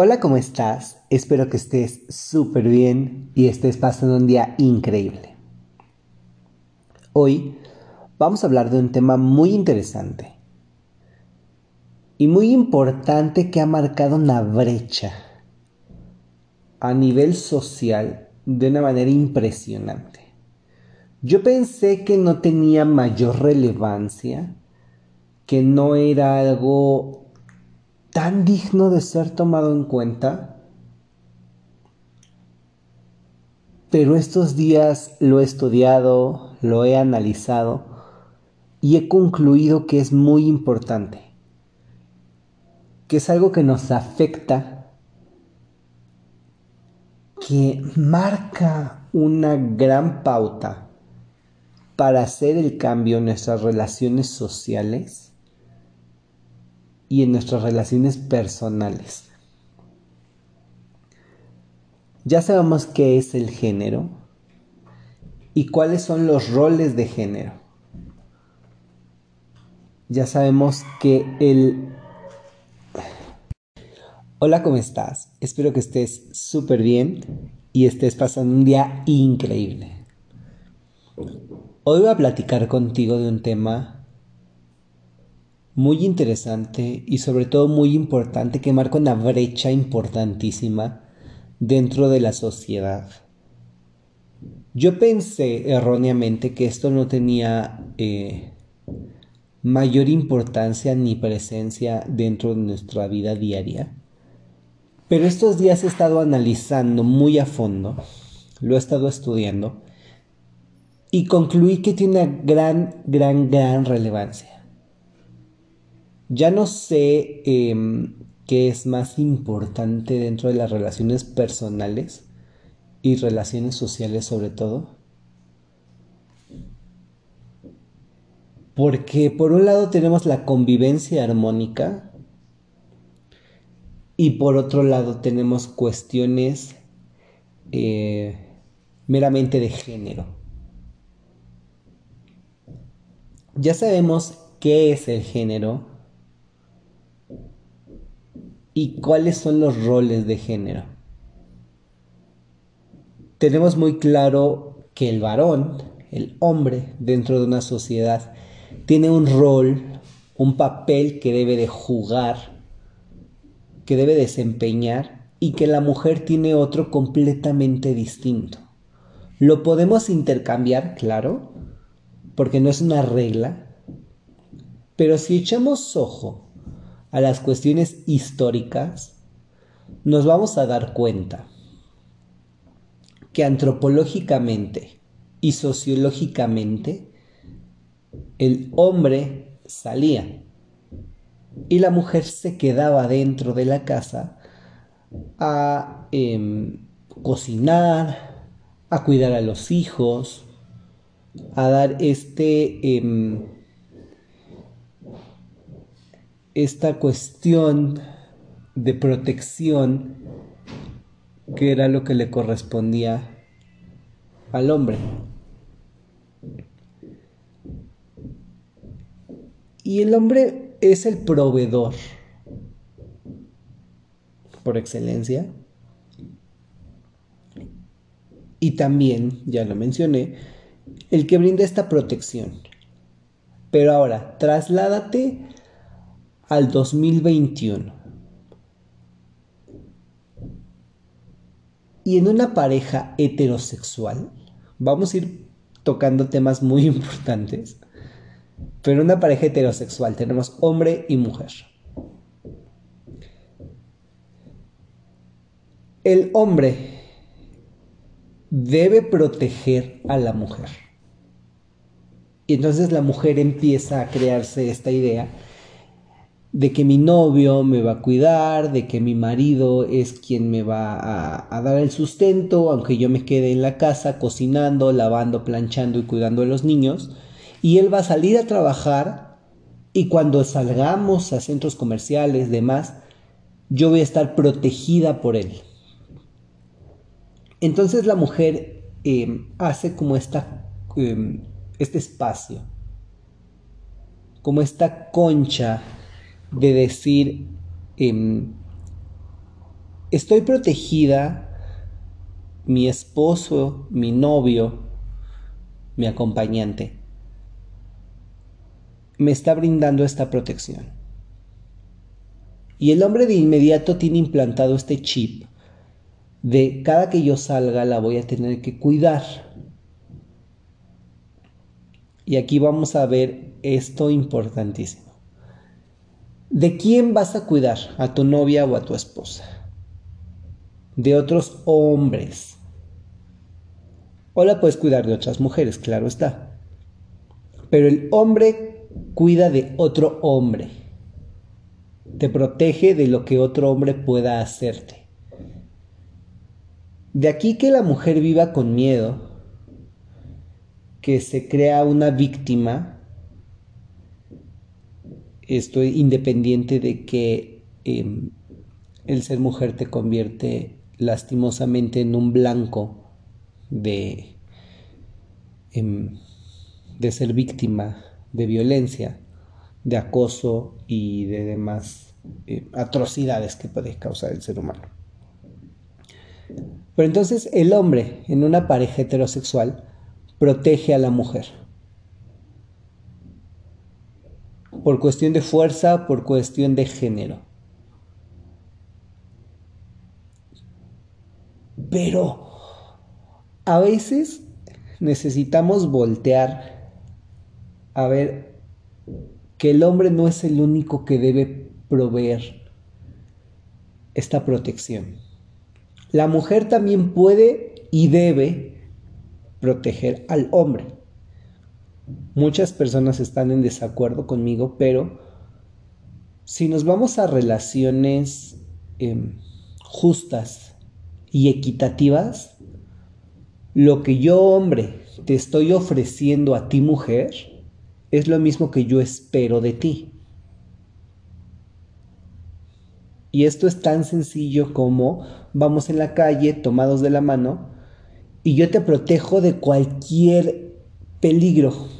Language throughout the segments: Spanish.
Hola, ¿cómo estás? Espero que estés súper bien y estés pasando un día increíble. Hoy vamos a hablar de un tema muy interesante y muy importante que ha marcado una brecha a nivel social de una manera impresionante. Yo pensé que no tenía mayor relevancia, que no era algo tan digno de ser tomado en cuenta. Pero estos días lo he estudiado, lo he analizado y he concluido que es muy importante, que es algo que nos afecta, que marca una gran pauta para hacer el cambio en nuestras relaciones sociales y en nuestras relaciones personales. Ya sabemos qué es el género y cuáles son los roles de género. Ya sabemos que el... Hola, ¿cómo estás? Espero que estés súper bien y estés pasando un día increíble. Hoy voy a platicar contigo de un tema muy interesante y sobre todo muy importante que marca una brecha importantísima dentro de la sociedad. Yo pensé erróneamente que esto no tenía eh, mayor importancia ni presencia dentro de nuestra vida diaria, pero estos días he estado analizando muy a fondo, lo he estado estudiando y concluí que tiene una gran, gran, gran relevancia. Ya no sé em, qué es más importante dentro de las relaciones personales y relaciones sociales sobre todo. Porque por un lado tenemos la convivencia armónica y por otro lado tenemos cuestiones eh, meramente de género. Ya sabemos qué es el género, y cuáles son los roles de género. Tenemos muy claro que el varón, el hombre dentro de una sociedad, tiene un rol, un papel que debe de jugar, que debe desempeñar y que la mujer tiene otro completamente distinto. Lo podemos intercambiar, claro, porque no es una regla, pero si echamos ojo a las cuestiones históricas, nos vamos a dar cuenta que antropológicamente y sociológicamente el hombre salía y la mujer se quedaba dentro de la casa a em, cocinar, a cuidar a los hijos, a dar este em, esta cuestión de protección que era lo que le correspondía al hombre. Y el hombre es el proveedor por excelencia. Y también, ya lo mencioné, el que brinda esta protección. Pero ahora, trasládate al 2021. Y en una pareja heterosexual, vamos a ir tocando temas muy importantes, pero en una pareja heterosexual tenemos hombre y mujer. El hombre debe proteger a la mujer. Y entonces la mujer empieza a crearse esta idea de que mi novio me va a cuidar, de que mi marido es quien me va a, dar el sustento, aunque yo me quede en la casa cocinando, lavando, planchando y cuidando de los niños, y él va a salir a trabajar y cuando salgamos a centros comerciales, demás, yo voy a estar protegida por él. Entonces la mujer em, hace como esta, em, este espacio, como esta concha de decir, em, estoy protegida, mi esposo, mi novio, mi acompañante, me está brindando esta protección. Y el hombre de inmediato tiene implantado este chip de cada que yo salga la voy a tener que cuidar. Y aquí vamos a ver esto importantísimo. ¿De quién vas a cuidar? ¿A tu novia o a tu esposa? De otros hombres. O la puedes cuidar de otras mujeres, claro está. Pero el hombre cuida de otro hombre. Te protege de lo que otro hombre pueda hacerte. De aquí que la mujer viva con miedo, que se crea una víctima, estoy independiente de que em, el ser mujer te convierte lastimosamente en un blanco de, em, de ser víctima de violencia, de acoso y de demás eh, atrocidades que puede causar el ser humano. Pero entonces el hombre en una pareja heterosexual protege a la mujer. Por cuestión de fuerza, por cuestión de género. Pero a veces necesitamos voltear a ver que el hombre no es el único que debe proveer esta protección. La mujer también puede y debe proteger al hombre. Muchas personas están en desacuerdo conmigo, pero si nos vamos a relaciones em, justas y equitativas, lo que yo hombre te estoy ofreciendo a ti mujer es lo mismo que yo espero de ti. Y esto es tan sencillo como vamos en la calle tomados de la mano y yo te protejo de cualquier peligro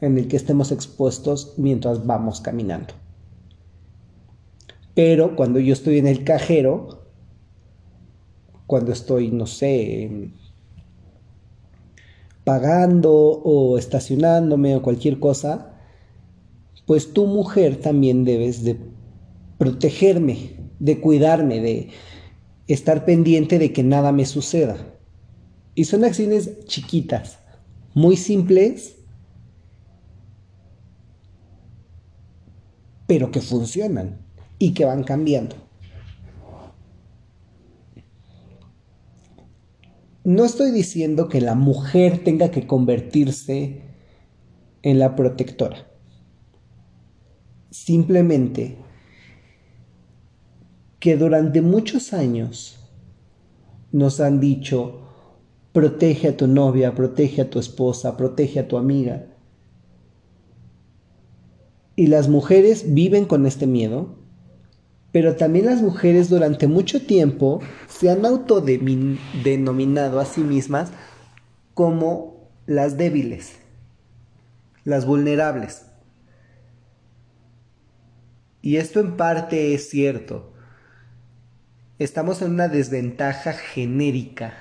en el que estemos expuestos mientras vamos caminando. Pero cuando yo estoy en el cajero, cuando estoy, no sé, pagando o estacionándome o cualquier cosa, pues tu mujer también debes de protegerme, de cuidarme, de estar pendiente de que nada me suceda. Y son acciones chiquitas, muy simples, pero que funcionan y que van cambiando. No estoy diciendo que la mujer tenga que convertirse en la protectora. Simplemente que durante muchos años nos han dicho, protege a tu novia, protege a tu esposa, protege a tu amiga. Y las mujeres viven con este miedo, pero también las mujeres durante mucho tiempo se han autodenominado a sí mismas como las débiles, las vulnerables. Y esto en parte es cierto estamos en una desventaja genérica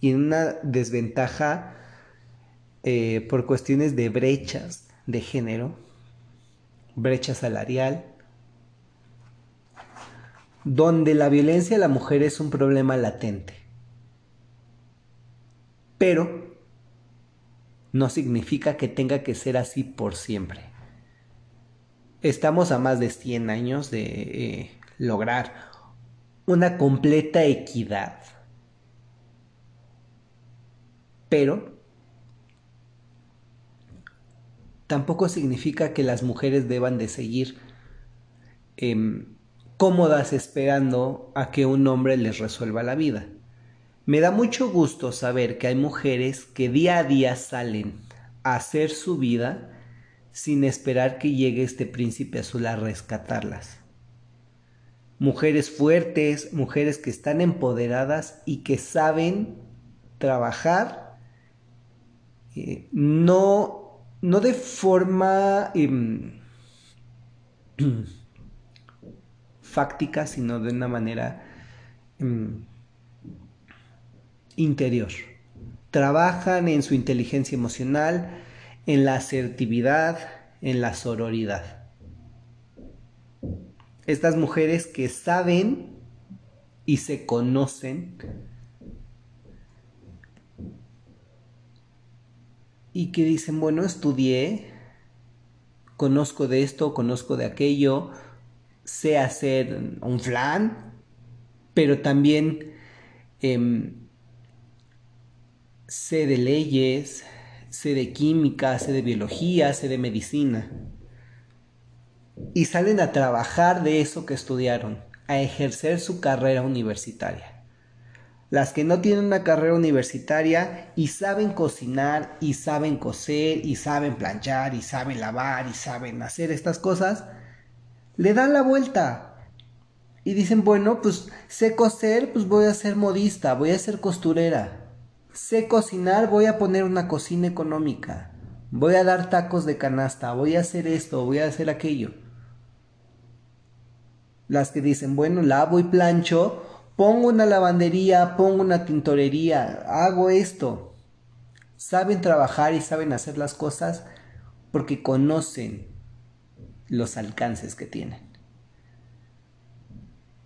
y en una desventaja eh, por cuestiones de brechas de género, brecha salarial, donde la violencia a la mujer es un problema latente. Pero no significa que tenga que ser así por siempre. Estamos a más de 100 años de eh, lograr una completa equidad. Pero tampoco significa que las mujeres deban de seguir em, cómodas esperando a que un hombre les resuelva la vida. Me da mucho gusto saber que hay mujeres que día a día salen a hacer su vida sin esperar que llegue este príncipe azul a rescatarlas mujeres fuertes, mujeres que están empoderadas y que saben trabajar, eh, no, no de forma em, fáctica, sino de una manera mm, interior. Trabajan en su inteligencia emocional, en la asertividad, en la sororidad. Estas mujeres que saben y se conocen y que dicen, bueno, estudié, conozco de esto, conozco de aquello, sé hacer un flan, pero también em, sé de leyes, sé de química, sé de biología, sé de medicina. Y salen a trabajar de eso que estudiaron, a ejercer su carrera universitaria. Las que no tienen una carrera universitaria y saben cocinar y saben coser y saben planchar y saben lavar y saben hacer estas cosas, le dan la vuelta y dicen, bueno, pues sé coser, pues voy a ser modista, voy a ser costurera. Sé cocinar, voy a poner una cocina económica. Voy a dar tacos de canasta, voy a hacer esto, voy a hacer aquello. Las que dicen, bueno, lavo y plancho, pongo una lavandería, pongo una tintorería, hago esto. Saben trabajar y saben hacer las cosas porque conocen los alcances que tienen.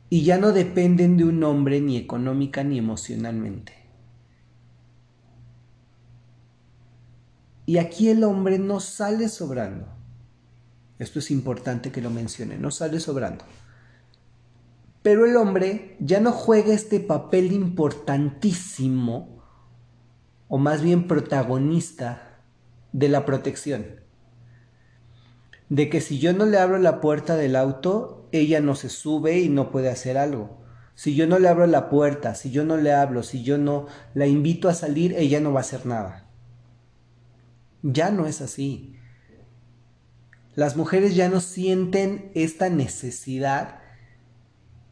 Y ya no dependen de un hombre ni económica ni emocionalmente. Y aquí el hombre no sale sobrando. Esto es importante que lo mencione, no sale sobrando. Pero el hombre ya no juega este papel importantísimo, o más bien protagonista, de la protección. De que si yo no le abro la puerta del auto, ella no se sube y no puede hacer algo. Si yo no le abro la puerta, si yo no le hablo, si yo no la invito a salir, ella no va a hacer nada. Ya no es así. Las mujeres ya no sienten esta necesidad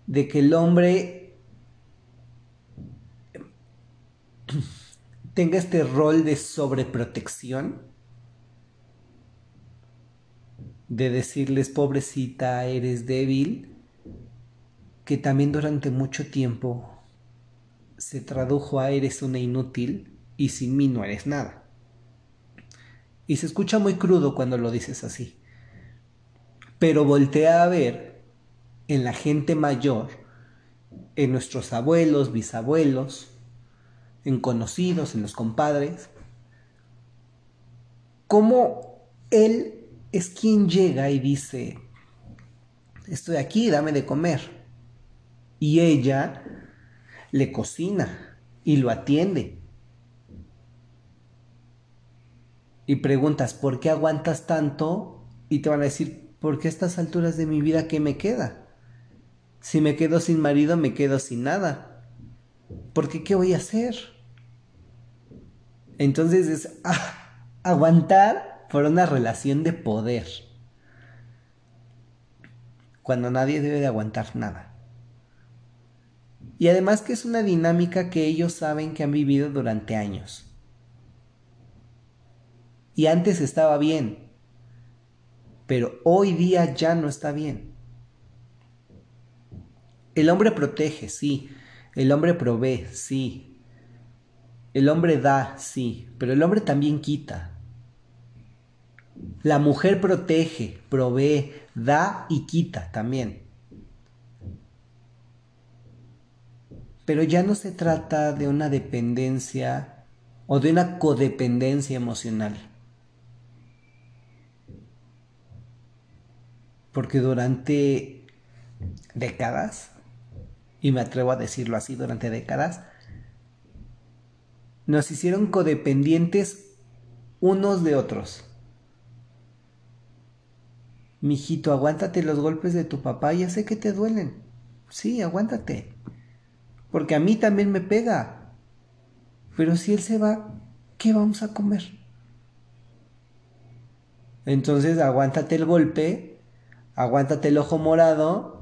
de que el hombre tenga este rol de sobreprotección, de decirles, pobrecita, eres débil, que también durante mucho tiempo se tradujo a eres una inútil y sin mí no eres nada. Y se escucha muy crudo cuando lo dices así. Pero voltea a ver en la gente mayor, en nuestros abuelos, bisabuelos, en conocidos, en los compadres, cómo él es quien llega y dice, estoy aquí, dame de comer. Y ella le cocina y lo atiende. Y preguntas, ¿por qué aguantas tanto? Y te van a decir, ¿por qué a estas alturas de mi vida qué me queda? Si me quedo sin marido, me quedo sin nada. Porque ¿qué voy a hacer? Entonces es ah, aguantar por una relación de poder. Cuando nadie debe de aguantar nada. Y además que es una dinámica que ellos saben que han vivido durante años. Y antes estaba bien. Pero hoy día ya no está bien. El hombre protege, sí. El hombre provee, sí. El hombre da, sí. Pero el hombre también quita. La mujer protege, provee, da y quita también. Pero ya no se trata de una dependencia o de una codependencia emocional. Porque durante décadas y me atrevo a decirlo así durante décadas, nos hicieron codependientes unos de otros. Mijito, aguántate los golpes de tu papá, ya sé que te duelen. Sí, aguántate. Porque a mí también me pega. Pero si él se va, ¿qué vamos a comer? Entonces aguántate el golpe, aguántate el ojo morado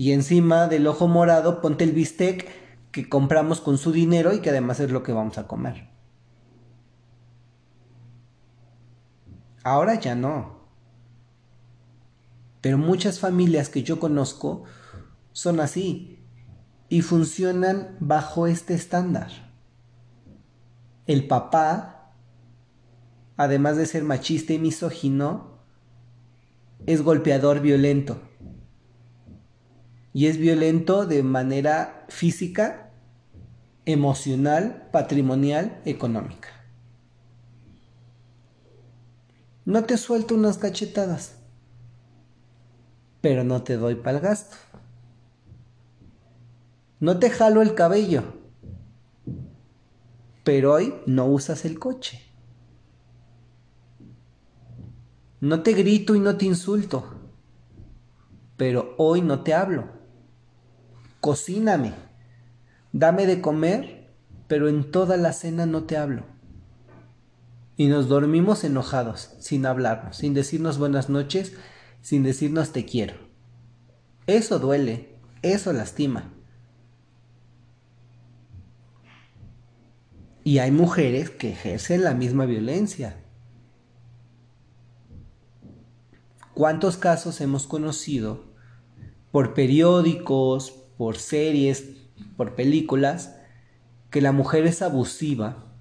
y encima del ojo morado ponte el bistec que compramos con su dinero y que además es lo que vamos a comer. Ahora ya no. Pero muchas familias que yo conozco son así y funcionan bajo este estándar. El papá, además de ser machista y misógino, es golpeador violento. Y es violento de manera física, emocional, patrimonial, económica. No te suelto unas cachetadas, pero no te doy para el gasto. No te jalo el cabello, pero hoy no usas el coche. No te grito y no te insulto, pero hoy no te hablo. Cocíname, dame de comer, pero en toda la cena no te hablo. Y nos dormimos enojados, sin hablarnos, sin decirnos buenas noches, sin decirnos te quiero. Eso duele, eso lastima. Y hay mujeres que ejercen la misma violencia. ¿Cuántos casos hemos conocido por periódicos, por series, por películas, que la mujer es abusiva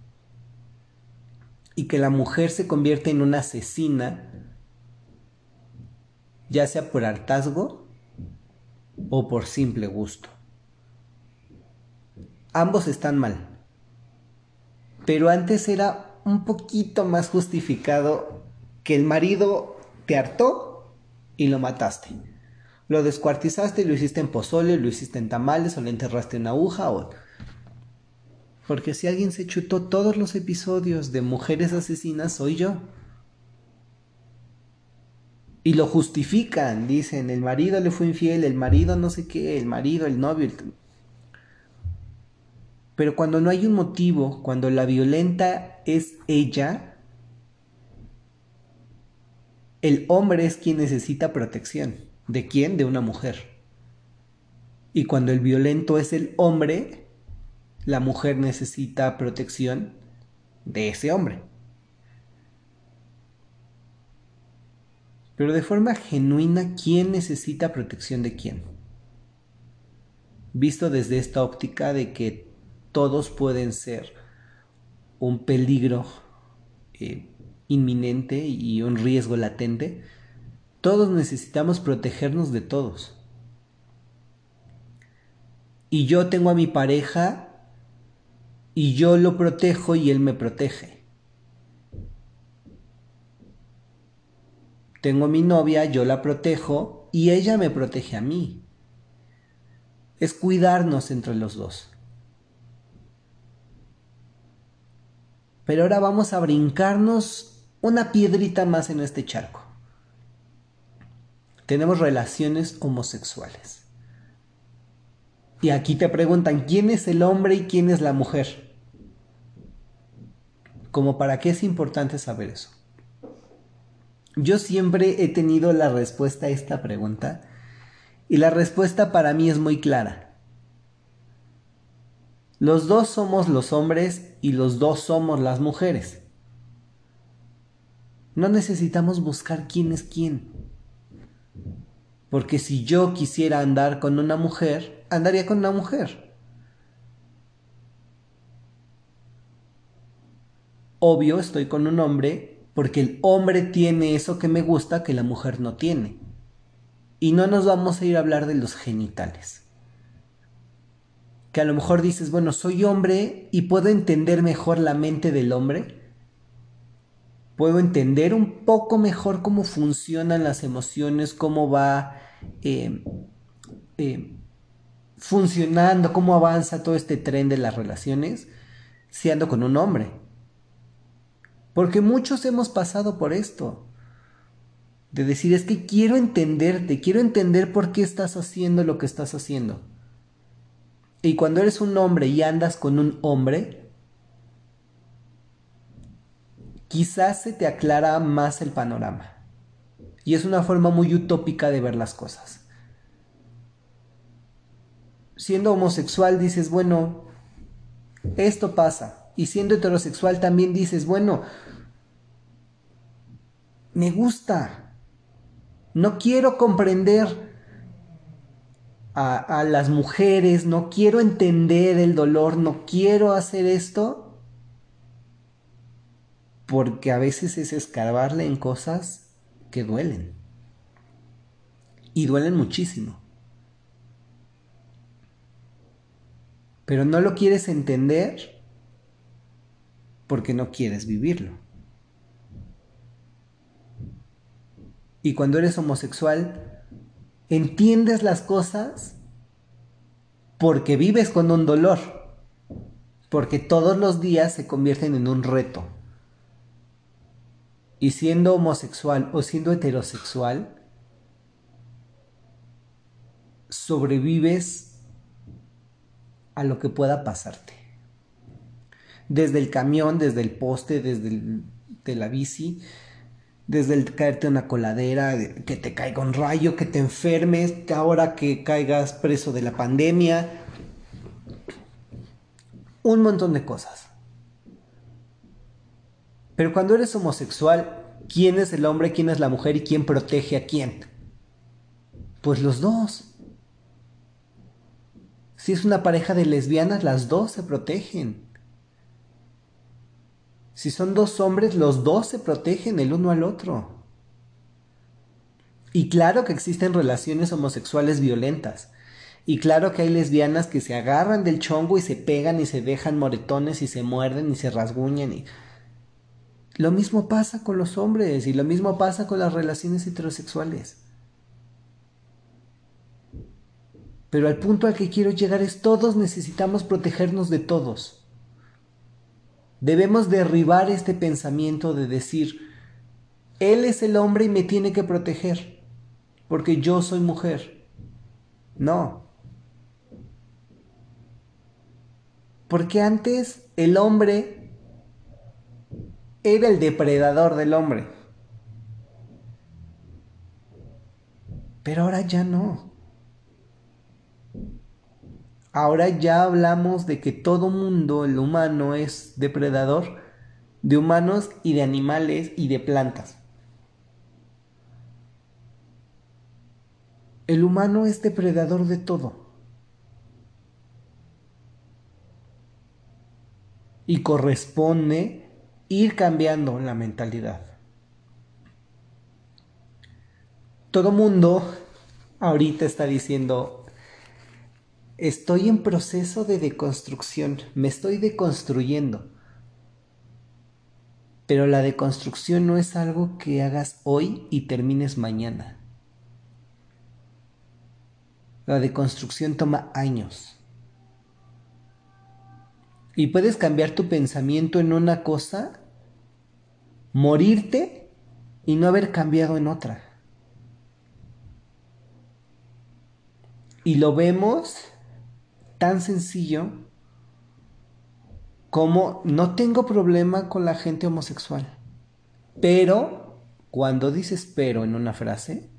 y que la mujer se convierte en una asesina, ya sea por hartazgo o por simple gusto? Ambos están mal pero antes era un poquito más justificado que el marido te hartó y lo mataste. Lo descuartizaste y lo hiciste en pozole, lo hiciste en tamales o le enterraste en una aguja o... Porque si alguien se chutó todos los episodios de mujeres asesinas, soy yo. Y lo justifican, dicen, el marido le fue infiel, el marido no sé qué, el marido, el novio. Pero cuando no hay un motivo, cuando la violenta es ella, el hombre es quien necesita protección. ¿De quién? De una mujer. Y cuando el violento es el hombre, la mujer necesita protección de ese hombre. Pero de forma genuina, ¿quién necesita protección de quién? Visto desde esta óptica de que todos pueden ser un peligro eh, inminente y un riesgo latente, todos necesitamos protegernos de todos. Y yo tengo a mi pareja y yo lo protejo y él me protege. Tengo a mi novia, yo la protejo y ella me protege a mí. Es cuidarnos entre los dos. Pero ahora vamos a brincarnos una piedrita más en este charco. Tenemos relaciones homosexuales. Y aquí te preguntan, ¿quién es el hombre y quién es la mujer? Como para qué es importante saber eso. Yo siempre he tenido la respuesta a esta pregunta y la respuesta para mí es muy clara. Los dos somos los hombres y los dos somos las mujeres. No necesitamos buscar quién es quién. Porque si yo quisiera andar con una mujer, andaría con una mujer. Obvio, estoy con un hombre porque el hombre tiene eso que me gusta que la mujer no tiene. Y no nos vamos a ir a hablar de los genitales que a lo mejor dices, bueno, soy hombre y puedo entender mejor la mente del hombre. Puedo entender un poco mejor cómo funcionan las emociones, cómo va eh, eh, funcionando, cómo avanza todo este tren de las relaciones si ando con un hombre. Porque muchos hemos pasado por esto. De decir, es que quiero entenderte, quiero entender por qué estás haciendo lo que estás haciendo. Y cuando eres un hombre y andas con un hombre, quizás se te aclara más el panorama. Y es una forma muy utópica de ver las cosas. Siendo homosexual dices, bueno, esto pasa. Y siendo heterosexual también dices, bueno, me gusta. No quiero comprender a, las mujeres, no quiero entender el dolor, no quiero hacer esto, porque a veces es escarbarle en cosas que duelen. Y duelen muchísimo. Pero no lo quieres entender porque no quieres vivirlo. Y cuando eres homosexual, entiendes las cosas porque vives con un dolor, porque todos los días se convierten en un reto. Y siendo homosexual o siendo heterosexual, sobrevives a lo que pueda pasarte. Desde el camión, desde el poste, desde de la bici, desde el caerte una coladera, que te caiga un rayo, que te enfermes, que ahora que caigas preso de la pandemia, un montón de cosas. Pero cuando eres homosexual, ¿quién es el hombre, quién es la mujer y quién protege a quién? Pues los dos. Si es una pareja de lesbianas, las dos se protegen. Si son dos hombres, los dos se protegen el uno al otro. Y claro que existen relaciones homosexuales violentas. Y claro que hay lesbianas que se agarran del chongo y se pegan y se dejan moretones y se muerden y se rasguñan. Y... Lo mismo pasa con los hombres y lo mismo pasa con las relaciones heterosexuales. Pero al punto al que quiero llegar es todos necesitamos protegernos de todos. Debemos derribar este pensamiento de decir, Él es el hombre y me tiene que proteger, porque yo soy mujer. No. Porque antes el hombre era el depredador del hombre. Pero ahora ya no. Ahora ya hablamos de que todo mundo, el humano, es depredador de humanos y de animales y de plantas. El humano es depredador de todo. Y corresponde ir cambiando la mentalidad. Todo mundo ahorita está diciendo, Estoy en proceso de deconstrucción, me estoy deconstruyendo. Pero la deconstrucción no es algo que hagas hoy y termines mañana. La deconstrucción toma años. Y puedes cambiar tu pensamiento en una cosa, morirte y no haber cambiado en otra. Y lo vemos tan sencillo como no tengo problema con la gente homosexual. Pero, cuando dices pero en una frase,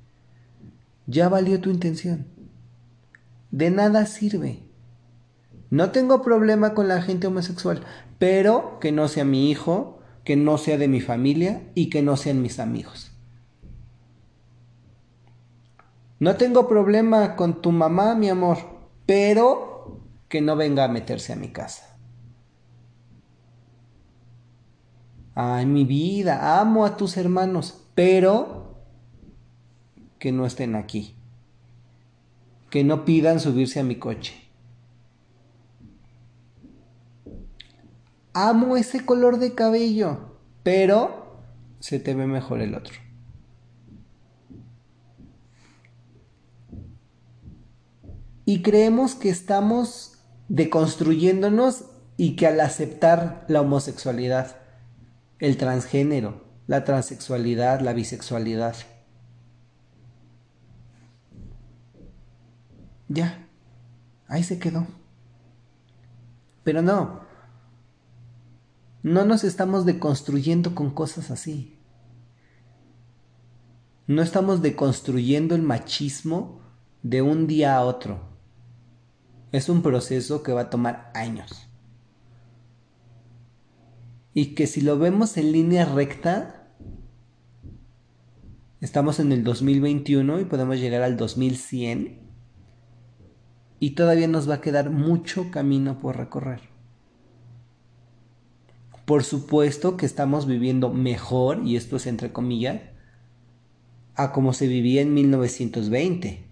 ya valió tu intención. De nada sirve. No tengo problema con la gente homosexual, pero que no sea mi hijo, que no sea de mi familia y que no sean mis amigos. No tengo problema con tu mamá, mi amor, pero que no venga a meterse a mi casa. Ay, mi vida, amo a tus hermanos, pero que no estén aquí. Que no pidan subirse a mi coche. Amo ese color de cabello, pero se te ve mejor el otro. Y creemos que estamos deconstruyéndonos y que al aceptar la homosexualidad, el transgénero, la transexualidad, la bisexualidad, ya, ahí se quedó. Pero no, no nos estamos deconstruyendo con cosas así. No estamos deconstruyendo el machismo de un día a otro. Es un proceso que va a tomar años. Y que si lo vemos en línea recta, Estamos en el 2021 y podemos llegar al 2100 y todavía nos va a quedar mucho camino por recorrer. Por supuesto que estamos viviendo mejor, y esto es entre comillas, a como se vivía en 1920,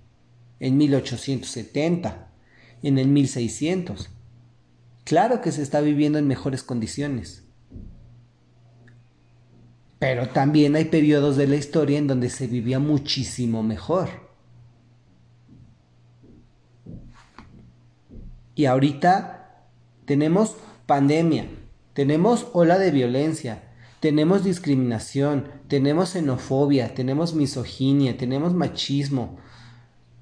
en 1870, en el 1600. Claro que se está viviendo en mejores condiciones. Pero también hay periodos de la historia en donde se vivía muchísimo mejor. Y ahorita tenemos pandemia, tenemos ola de violencia, tenemos discriminación, tenemos xenofobia, tenemos misoginia, tenemos machismo,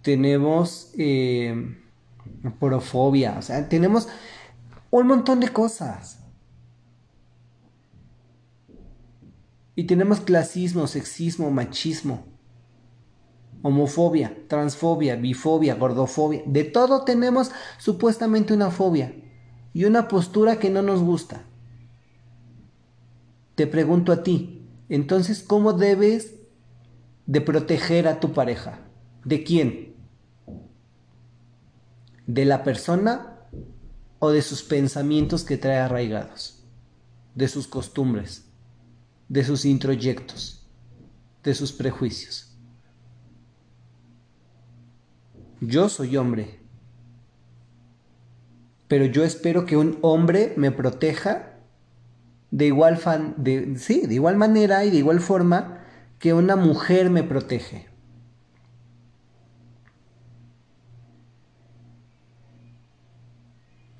tenemos eh, porofobia, o sea, tenemos un montón de cosas. Y tenemos clasismo, sexismo, machismo, homofobia, transfobia, bifobia, gordofobia. De todo tenemos supuestamente una fobia y una postura que no nos gusta. Te pregunto a ti, entonces, ¿cómo debes de proteger a tu pareja? ¿De quién? ¿De la persona o de sus pensamientos que trae arraigados? ¿De sus costumbres? de sus introyectos, de sus prejuicios. Yo soy hombre, pero yo espero que un hombre me proteja de igual, fan, de, sí, de igual manera y de igual forma que una mujer me protege.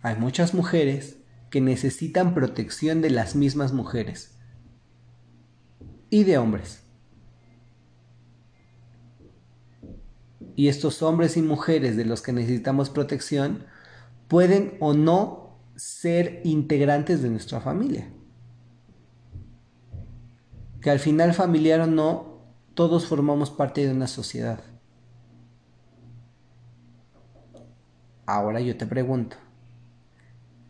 Hay muchas mujeres que necesitan protección de las mismas mujeres y de hombres. Y estos hombres y mujeres de los que necesitamos protección pueden o no ser integrantes de nuestra familia. Que al final familiar o no, todos formamos parte de una sociedad. Ahora yo te pregunto,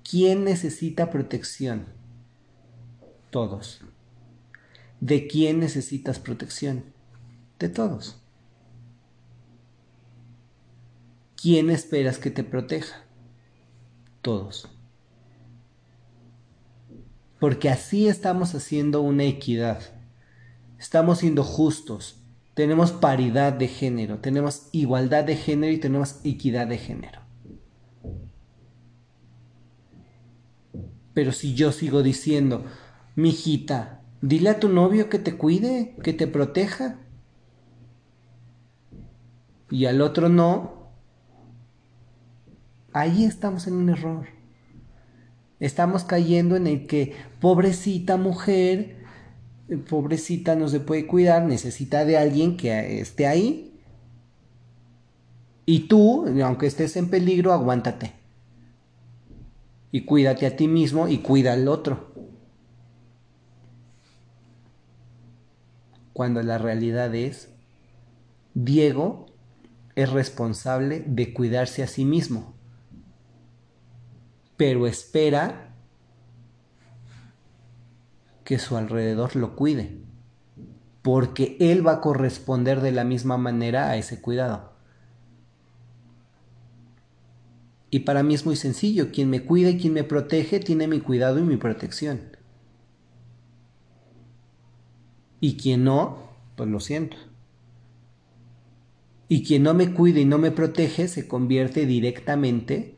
¿quién necesita protección? Todos. ¿De quién necesitas protección? De todos. ¿Quién esperas que te proteja? Todos. Porque así estamos haciendo una equidad. Estamos siendo justos. Tenemos paridad de género, tenemos igualdad de género y tenemos equidad de género. Pero si yo sigo diciendo, mi hijita, Dile a tu novio que te cuide, que te proteja. Y al otro no. Ahí estamos en un error. Estamos cayendo en el que pobrecita mujer, pobrecita no se puede cuidar, necesita de alguien que esté ahí. Y tú, aunque estés en peligro, aguántate. Y cuídate a ti mismo y cuida al otro. cuando la realidad es, Diego es responsable de cuidarse a sí mismo, pero espera que su alrededor lo cuide, porque él va a corresponder de la misma manera a ese cuidado. Y para mí es muy sencillo, quien me cuida y quien me protege tiene mi cuidado y mi protección. Y quien no, pues lo siento. Y quien no me cuida y no me protege se convierte directamente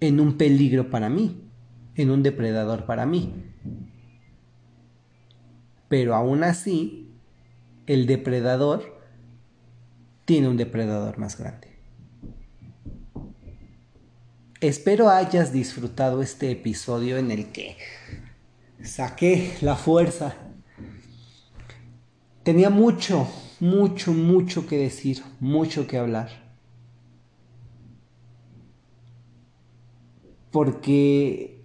en un peligro para mí, en un depredador para mí. Pero aún así, el depredador tiene un depredador más grande. Espero hayas disfrutado este episodio en el que saqué la fuerza Tenía mucho, mucho, mucho que decir, mucho que hablar. Porque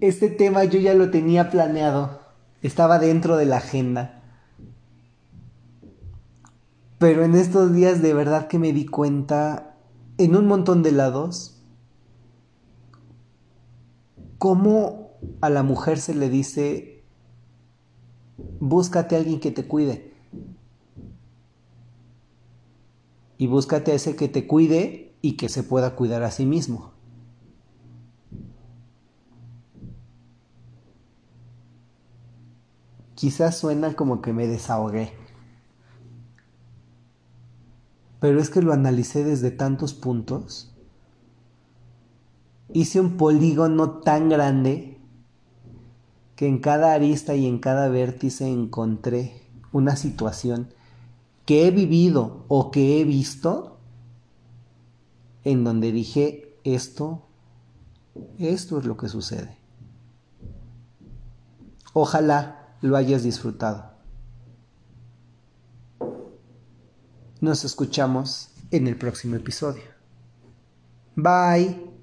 este tema yo ya lo tenía planeado, estaba dentro de la agenda. Pero en estos días de verdad que me di cuenta en un montón de lados cómo a la mujer se le dice, búscate a alguien que te cuide. Y búscate a ese que te cuide y que se pueda cuidar a sí mismo. Quizás suena como que me desahogué. Pero es que lo analicé desde tantos puntos. Hice un polígono tan grande que en cada arista y en cada vértice encontré una situación que he vivido o que he visto en donde dije esto, esto es lo que sucede. Ojalá lo hayas disfrutado. Nos escuchamos en el próximo episodio. Bye.